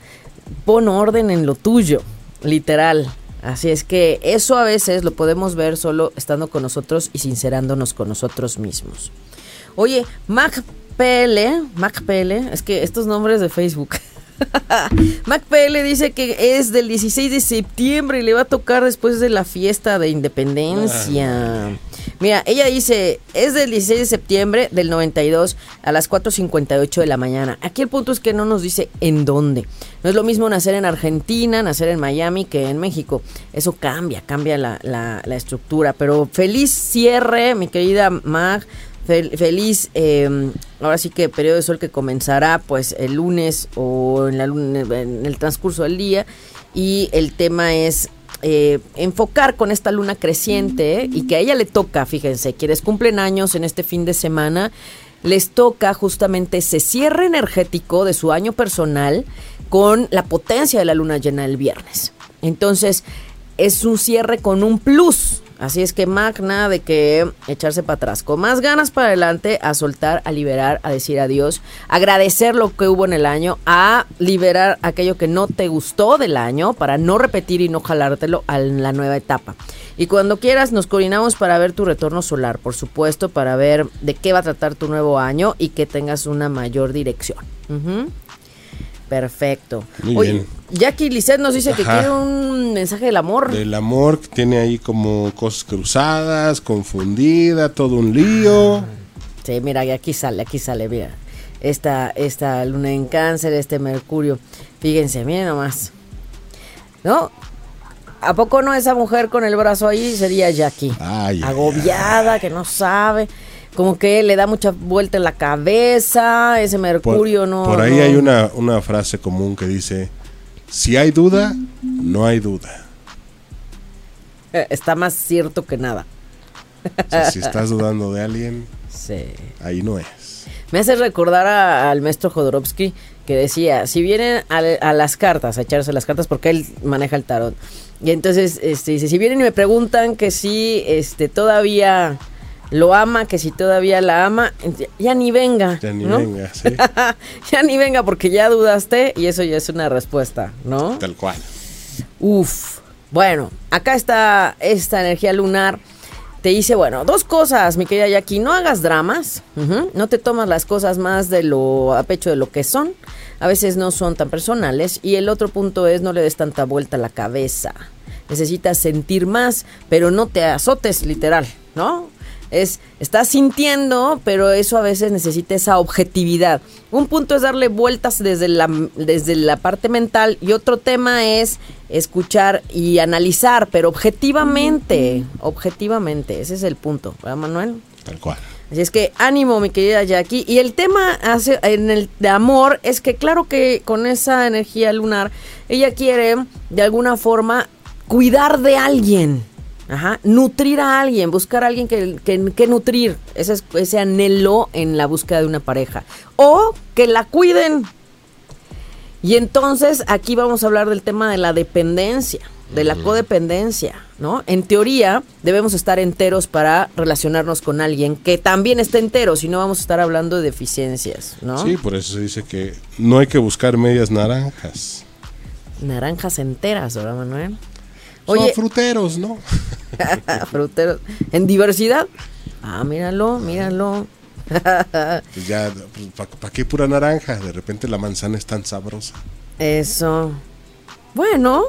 Pon orden en lo tuyo, literal. Así es que eso a veces lo podemos ver solo estando con nosotros y sincerándonos con nosotros mismos. Oye, Mac PL, Mac PL, es que estos nombres de Facebook. Mac PL dice que es del 16 de septiembre y le va a tocar después de la fiesta de independencia. Mira, ella dice, es del 16 de septiembre del 92 a las 4.58 de la mañana. Aquí el punto es que no nos dice en dónde. No es lo mismo nacer en Argentina, nacer en Miami que en México. Eso cambia, cambia la, la- la estructura. Pero feliz cierre, mi querida Mag. Fel- feliz, eh, ahora sí que periodo de sol que comenzará pues el lunes o en, la luna- en el transcurso del día. Y el tema es eh, enfocar con esta luna creciente y que a ella le toca, fíjense, quienes cumplen años en este fin de semana, les toca justamente ese cierre energético de su año personal con la potencia de la luna llena el viernes. Entonces, es un cierre con un plus. Así es que magna de que echarse para atrás, con más ganas para adelante, a soltar, a liberar, a decir adiós, agradecer lo que hubo en el año, a liberar aquello que no te gustó del año para no repetir y no jalártelo a la nueva etapa. Y cuando quieras nos coordinamos para ver tu retorno solar, por supuesto, para ver de qué va a tratar tu nuevo año y que tengas una mayor dirección. Perfecto. Muy Oye, bien. Jackie Lisset nos dice que quiere un mensaje del amor. Del amor que tiene ahí como cosas cruzadas, confundida, todo un lío. Sí, mira, aquí sale, aquí sale, mira. Esta, esta luna en cáncer, este mercurio. Fíjense, miren nomás. ¿No? ¿A poco no esa mujer con el brazo ahí sería Jackie? Ay, ay, Agobiada, que no sabe. Como que le da mucha vuelta en la cabeza. Ese Por, mercurio no. por ahí no- hay una, una frase común que dice, si hay duda, no hay duda. Eh, Está más cierto que nada. O sea, si estás dudando de alguien, Sí. ahí no es. Me hace recordar a- al maestro Jodorowsky que decía, si vienen a, a las cartas, a echarse las cartas, porque él maneja el tarot. Y entonces este, dice, si vienen y me preguntan que si este, todavía lo ama, que si todavía la ama, ya ni venga. Ya ni ¿no? venga, sí. ya ni venga porque ya dudaste y eso ya es una respuesta, ¿no? Tal cual. Uf. Bueno, acá está esta energía lunar. Te dice, bueno, dos cosas, mi querida Jackie. No hagas dramas. No te tomas las cosas más de lo a pecho de lo que son. A veces no son tan personales. Y el otro punto es no le des tanta vuelta a la cabeza. Necesitas sentir más, pero no te azotes literal, ¿no? Es, estás sintiendo, pero eso a veces necesita esa objetividad. Un punto es darle vueltas desde la, desde la parte mental y otro tema es escuchar y analizar, pero objetivamente, objetivamente, ese es el punto, ¿verdad Manuel? Tal cual. Así es que ánimo, mi querida Jackie. Y el tema hace, en el de amor es que claro que con esa energía lunar, ella quiere de alguna forma cuidar de alguien. Ajá, nutrir a alguien, buscar a alguien que, que, que nutrir, ese, es- ese anhelo en la búsqueda de una pareja. O que la cuiden. Y entonces aquí vamos a hablar del tema de la dependencia, de la codependencia, ¿no? En teoría debemos estar enteros para relacionarnos con alguien que también esté entero, si no vamos a estar hablando de deficiencias, ¿no? Sí, por eso se dice que no hay que buscar medias naranjas. Naranjas enteras, ¿verdad, Manuel? Son Oye, fruteros, ¿no? fruteros, en diversidad. Ah, míralo, míralo. Pues ya, ¿para qué pura naranja? De repente la manzana es tan sabrosa. Eso. Bueno,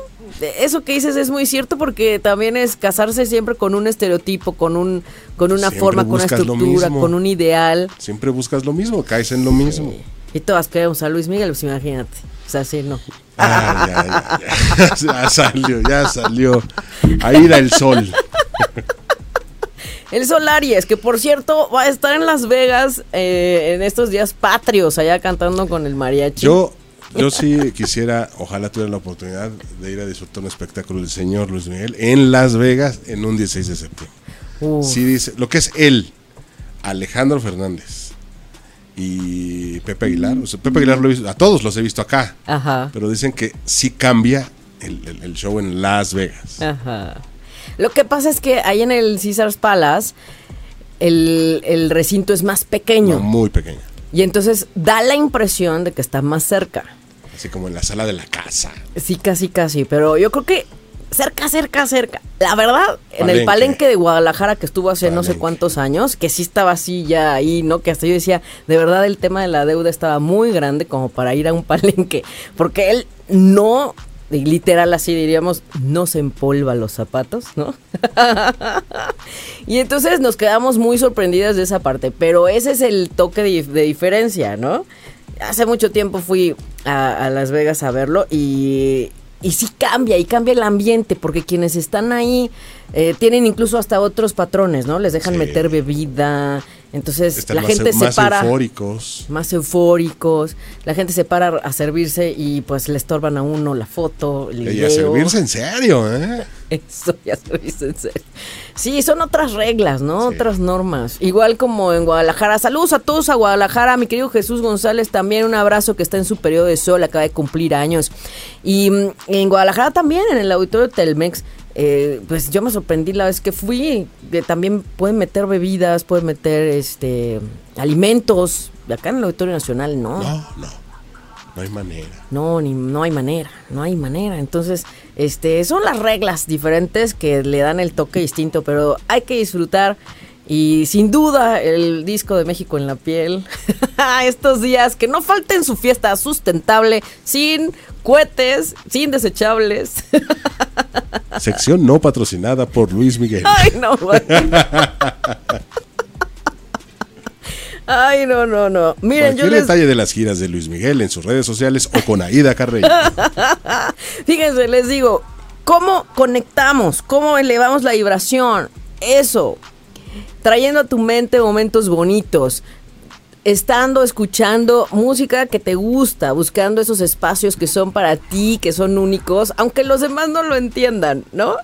eso que dices es muy cierto porque también es casarse siempre con un estereotipo, con un con una Siempre forma, con una estructura, con un ideal. Siempre buscas lo mismo, caes en lo mismo. Y todas queremos a Luis Miguel, pues imagínate. O sea, sí, no. Ah, ya, ya, ya, ya salió, ya salió. Ahí da el sol. El Sol Aries, que por cierto va a estar en Las Vegas eh, en estos días patrios, allá cantando con el mariachi. Yo, yo sí quisiera, ojalá tuviera la oportunidad de ir a disfrutar un espectáculo del señor Luis Miguel en Las Vegas en un 16 de septiembre. Uf. Sí dice, lo que es él, Alejandro Fernández y Pepe Aguilar. o sea, Pepe Aguilar lo he visto- a todos los he visto acá, Ajá. pero dicen que sí cambia el, el- el show en Las Vegas. Ajá. Lo que pasa es que ahí en el Caesars Palace el, el recinto es más pequeño No, muy pequeña, y entonces da la impresión de que está más cerca. así como en la sala de la casa. Sí, casi, casi, pero yo creo que cerca, cerca, cerca. La verdad, en el Palenque. de Guadalajara que estuvo hace no sé cuantos años, que sí estaba así ya ahí, ¿no? Que hasta yo decía, de verdad el tema de la deuda estaba muy grande como para ir a un palenque, porque él no, literal así diríamos, no se empolva los zapatos, ¿no? y entonces nos quedamos muy sorprendidas de esa parte, pero ese es el toque de, de diferencia, ¿no? Hace mucho tiempo fui a, a Las Vegas a verlo y, y sí cambia, y cambia el ambiente, porque quienes están ahí eh, tienen incluso hasta otros patrones, ¿no? Les dejan Sí. meter bebida, entonces Están la más, gente se más para eufóricos. más eufóricos, la gente se para a servirse y pues le estorban a uno la foto, el Y a video. servirse en serio, ¿eh? Eso ya servirse en serio. Sí, son otras reglas, ¿no? Sí. Otras normas. Igual como en Guadalajara. Saludos a todos a Guadalajara. Mi querido Jesús González, también un abrazo que está en su periodo de sol, acaba de cumplir años. Y mm, en Guadalajara también, en el auditorio Telmex, eh, pues yo me sorprendí la vez que fui. que también pueden meter bebidas, pueden meter este alimentos. Acá en el Auditorio Nacional no. No, no. No hay manera. No, ni, no hay manera, no hay manera. Entonces, este, son las reglas diferentes que le dan el toque distinto, pero hay que disfrutar. Y sin duda, el disco de México en la piel. Estos días, que no falten su fiesta sustentable, sin cohetes, sin desechables. Sección no patrocinada por Luis Miguel. Ay, no, güey. Ay, no, no, no. Miren, yo Cualquier les, detalle de las giras de Luis Miguel en sus redes sociales o con Aida Carreño. Fíjense, les digo, ¿cómo conectamos? ¿Cómo elevamos la vibración? Eso, trayendo a tu mente momentos bonitos, estando escuchando música que te gusta, buscando esos espacios que son para ti, que son únicos, aunque los demás no lo entiendan, ¿no?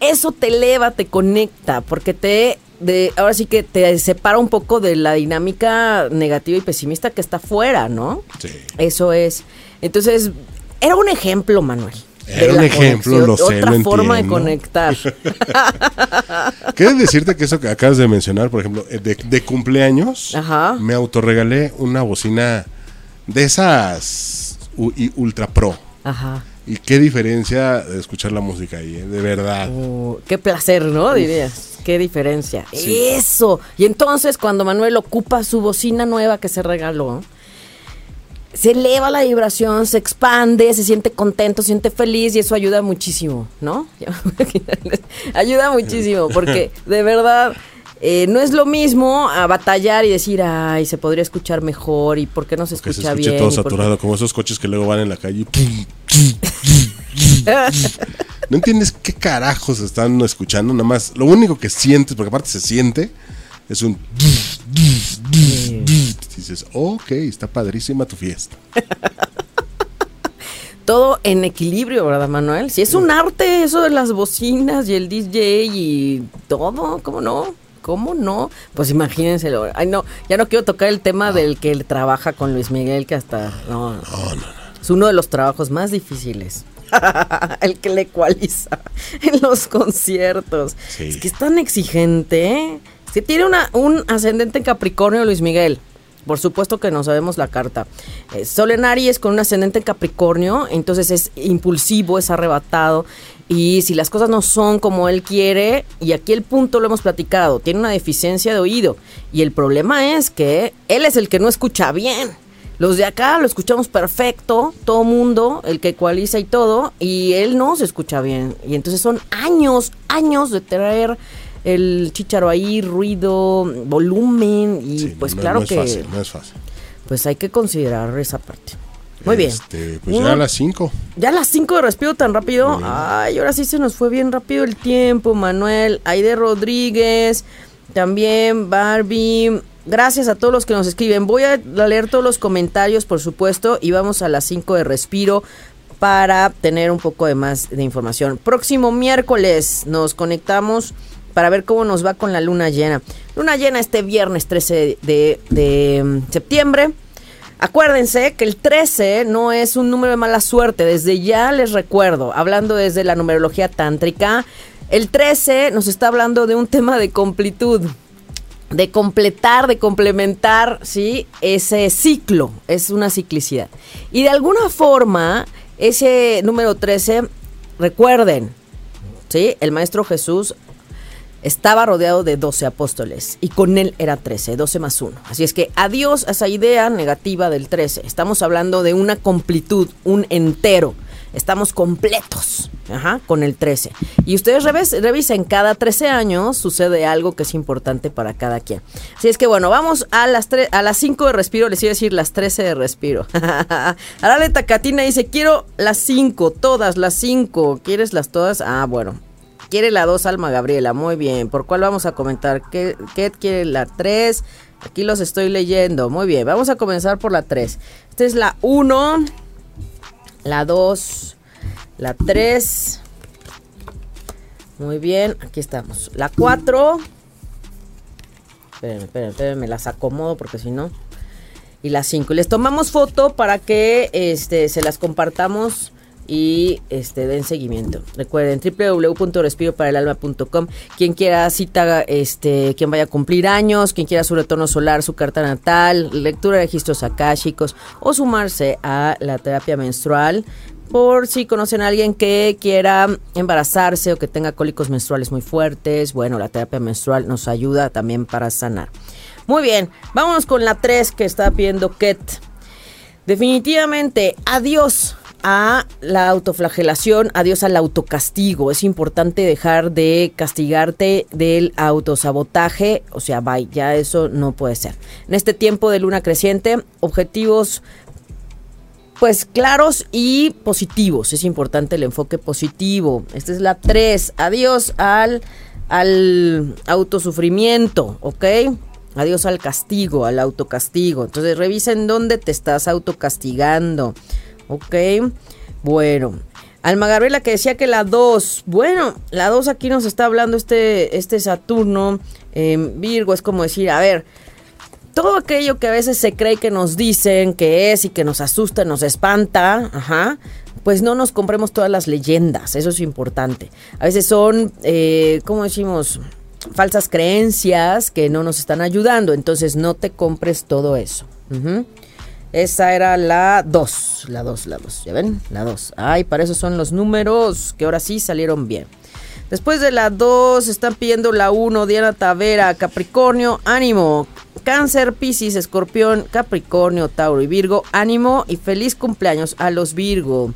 Eso te eleva, te conecta, porque te de ahora sí que te separa un poco de la dinámica negativa y pesimista que está afuera, ¿no? Sí. Eso es. Entonces, era un ejemplo, Manuel. De Era un ejemplo, conexión, lo sé, Otra lo forma de conectar. Quiero decirte que eso que acabas de mencionar, por ejemplo, eh, de, de cumpleaños, Ajá. me autorregalé una bocina de esas u- y Ultra Pro. Ajá. Y qué diferencia de escuchar la música ahí, ¿eh? de verdad. Oh, qué placer, ¿no? Dirías. Qué diferencia. Sí. Eso. Y entonces, cuando Manuel ocupa su bocina nueva que se regaló, se eleva la vibración, se expande, se siente contento, se siente feliz y eso ayuda muchísimo, ¿no? ayuda muchísimo porque de verdad eh, no es lo mismo a batallar y decir, ay, se podría escuchar mejor y por qué no se se escucha escuche bien. todo saturado, como esos coches que luego van en la calle. y No entiendes qué carajos están escuchando, nada más. Lo único que sientes, porque aparte se siente, es un. Dices, ok, está padrísima tu fiesta. todo en equilibrio, ¿verdad, Manuel? Si es un arte eso de las bocinas y el DJ y todo, ¿cómo no? ¿Cómo no? Pues imagínense. Ay, no, ya no quiero tocar el tema del que él trabaja con Luis Miguel, que hasta. No, no. Es uno de los trabajos más difíciles. el que le ecualiza en los conciertos. Sí. Es que es tan exigente. ¿eh? Es que tiene una, un ascendente en Capricornio, Luis Miguel. Por supuesto que no sabemos la carta. Eh, Sol en Aries con un ascendente en Capricornio, entonces es impulsivo, es arrebatado. Y si las cosas no son como él quiere, y aquí el punto lo hemos platicado, tiene una deficiencia de oído. Y el problema es que él es el que no escucha bien. Los de acá lo escuchamos perfecto, todo mundo, el que ecualiza y todo, y él no se escucha bien. Y entonces son años, años de traer el chicharo ahí, ruido, volumen, y Sí, pues no- claro no es que fácil, no es fácil. pues hay que considerar esa parte. Muy bien. Este, pues ya a las 5. Ya a las 5 de respiro tan rápido. Ay, ahora sí se nos fue bien rápido el tiempo, Manuel. Aide Rodríguez, también Barbie. Gracias a todos los que nos escriben. Voy a leer todos los comentarios, por supuesto, y vamos a las 5 de respiro para tener un poco de más de información. Próximo miércoles nos conectamos para ver cómo nos va con la luna llena. Luna llena este viernes 13 de, mm, septiembre. Acuérdense que el 13 no es un número de mala suerte, desde ya les recuerdo, hablando desde la numerología tántrica, el 13 nos está hablando de un tema de completud, de completar, de complementar, ¿sí? Ese ciclo, es una ciclicidad. Y de alguna forma, ese número 13, recuerden, ¿sí? El Maestro Jesús estaba rodeado de 12 apóstoles y con él era 13, 12 más 1. Así es que adiós a esa idea negativa del 13. Estamos hablando de una completud, un entero. Estamos completos ajá, con el 13. Y ustedes revisen, cada 13 años sucede algo que es importante para cada quien. Así es que bueno, vamos a las, a las 5 de respiro, les iba a decir las 13 de respiro. Arale Tacatina dice, quiero las 5, todas las 5. ¿Quieres las todas? Ah, bueno, Quiere la 2 Alma Gabriela, muy bien. ¿Por cuál vamos a comentar? ¿Qué, quiere la 3? Aquí los estoy leyendo. Muy bien, vamos a comenzar por la 3. Esta es la 1, la 2, la 3. Muy bien, aquí estamos. La 4. Espérenme, espérenme, espérenme, me las acomodo porque si no. Y la 5. Les tomamos foto para que este, se las compartamos y este den seguimiento. Recuerden www.respiroparaelalma.com. Quien quiera cita, este, quien vaya a cumplir años, quien quiera su retorno solar, su carta natal, lectura de registros akáshicos o sumarse a la terapia menstrual. Por si conocen a alguien que quiera embarazarse o que tenga cólicos menstruales muy fuertes, bueno, la terapia menstrual nos ayuda también para sanar. Muy bien, vámonos con la 3 que está pidiendo Ket. Definitivamente, adiós a la autoflagelación, adiós al autocastigo. Es importante dejar de castigarte del autosabotaje, o sea, bye, ya eso no puede ser. En este tiempo de luna creciente, objetivos pues claros y positivos. Es importante el enfoque positivo. Esta es la 3. Adiós al, al autosufrimiento, ¿ok? Adiós al castigo, al autocastigo. Entonces revisen dónde te estás autocastigando. Ok, bueno. Alma Gabriela que decía que la 2, bueno, la 2 aquí nos está hablando este, este Saturno en Virgo, es como decir, a ver, todo aquello que a veces se cree que nos dicen que es y que nos asusta, nos espanta, ajá, pues no nos compremos todas las leyendas, eso es importante. A veces son, eh, ¿cómo decimos? Falsas creencias que no nos están ayudando, entonces no te compres todo eso. Esa era la 2, la 2, la 2, ¿ya ven? La 2. Ay, para eso son los números que ahora sí salieron bien. Después de la 2 están pidiendo la 1, Diana Tavera, Capricornio, ánimo. Cáncer, Piscis, Escorpión, Capricornio, Tauro y Virgo, ánimo y feliz cumpleaños a los Virgo.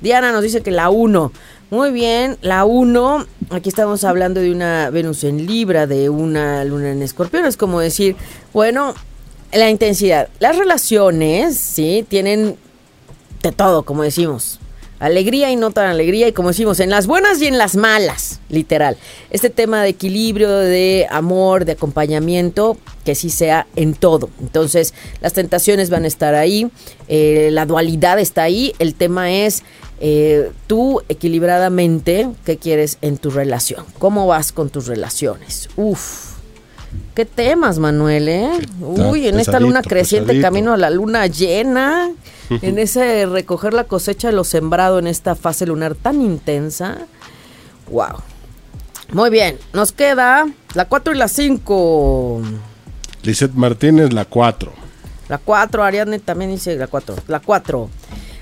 Diana nos dice que la 1. Muy bien, la 1, aquí estamos hablando de una Venus en Libra, de una Luna en Escorpión, es como decir, bueno, la intensidad. Las relaciones, sí, tienen de todo, como decimos. Alegría y no tan alegría, y como decimos, en las buenas y en las malas, literal. Este tema de equilibrio, de amor, de acompañamiento, que sí sea en todo. Entonces, las tentaciones van a estar ahí, eh, la dualidad está ahí. El tema es eh, tú equilibradamente, ¿qué quieres en tu relación? ¿Cómo vas con tus relaciones? Uf Qué temas, Manuel, ¿eh? Uy, en esta luna creciente, camino a la luna llena, en ese recoger la cosecha de lo sembrado en esta fase lunar tan intensa. Wow. Muy bien, nos queda la 4 y la 5. Lizeth Martínez, la 4. La 4, Ariadne también dice la 4. La 4.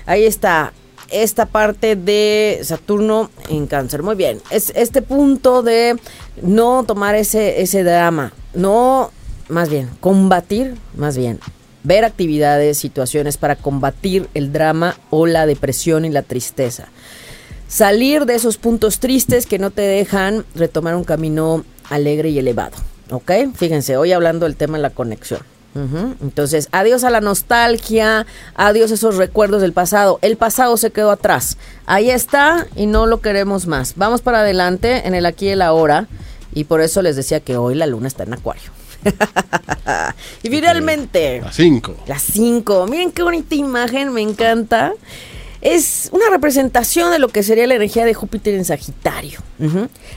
Ahí está esta parte de Saturno en cáncer. Muy bien, es este punto de no tomar ese, ese drama, no, más bien, combatir, más bien, ver actividades, situaciones para combatir el drama o la depresión y la tristeza. Salir de esos puntos tristes que no te dejan retomar un camino alegre y elevado. ¿Ok? Fíjense, hoy hablando del tema de la conexión. Entonces, adiós a la nostalgia, adiós a esos recuerdos del pasado. El pasado se quedó atrás. Ahí está y no lo queremos más. Vamos para adelante en el aquí y el ahora. Y por eso les decía que hoy la luna está en acuario. y finalmente, A 5. las 5. Miren qué bonita imagen, me encanta. Es una representación de lo que sería la energía de Júpiter en Sagitario.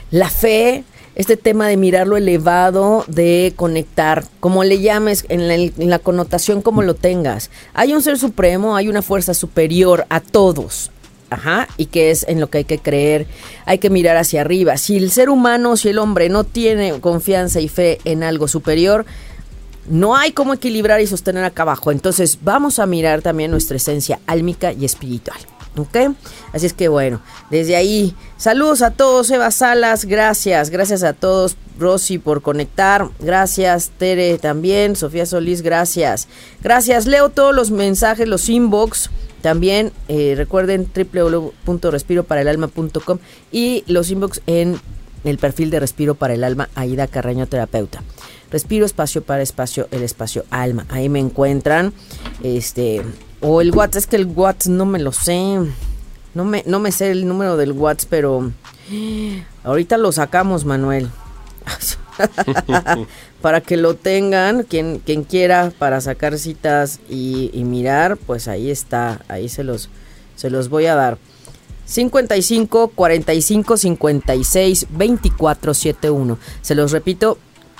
La fe, este tema de mirar lo elevado, de conectar, como le llames, en la, connotación como lo tengas. Hay un ser supremo, hay una fuerza superior a todos. Ajá, y que es en lo que hay que creer, hay que mirar hacia arriba. Si el ser humano, si el hombre no tiene confianza y fe en algo superior, no hay cómo equilibrar y sostener acá abajo. Entonces vamos a mirar también nuestra esencia álmica y espiritual. ¿Ok? Así es que bueno, desde ahí, saludos a todos, Eva Salas, gracias, gracias a todos, Rosy por conectar, gracias, Tere también, Sofía Solís, gracias, gracias, leo todos los mensajes, los inbox, también eh, recuerden www.respiroparaelalma.com y los inbox en el perfil de Respiro para el Alma, Aida Carreño Terapeuta. Respiro espacio para espacio, el espacio alma. Ahí me encuentran. Este, o el WhatsApp, es que el WhatsApp no me lo sé. No me, no me sé el número del WhatsApp, pero ahorita lo sacamos, Manuel. para que lo tengan, quien, quien quiera, para sacar citas y, y mirar, pues ahí está, ahí se los, se los voy a dar. 55 45 56 24 71. Se los repito,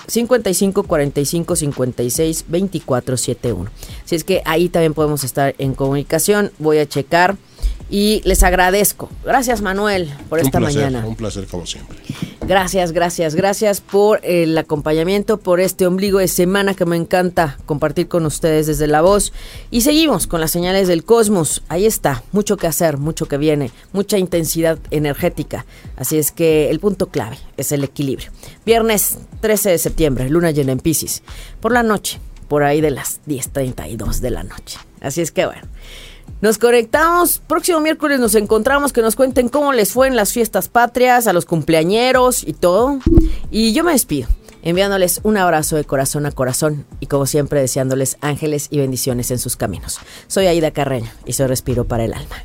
55 45 56 24 71. Si es que ahí también podemos estar en comunicación, voy a checar y les agradezco. Gracias Manuel por Un esta placer, mañana. un placer como siempre. Gracias, gracias, gracias por el acompañamiento, por este ombligo de semana que me encanta compartir con ustedes desde la voz. Y seguimos con las señales del cosmos. Ahí está, mucho que hacer, mucho que viene, mucha intensidad energética. Así es que el punto clave es el equilibrio. Viernes 13 de septiembre, luna llena en Pisces. Por la noche, por ahí de las 10.32 de la noche. Así es que bueno. Nos conectamos, próximo miércoles nos encontramos, que nos cuenten cómo les fue en las fiestas patrias, a los cumpleañeros y todo. Y yo me despido, enviándoles un abrazo de corazón a corazón y como siempre deseándoles ángeles y bendiciones en sus caminos. Soy Aida Carreño y soy Respiro para el Alma.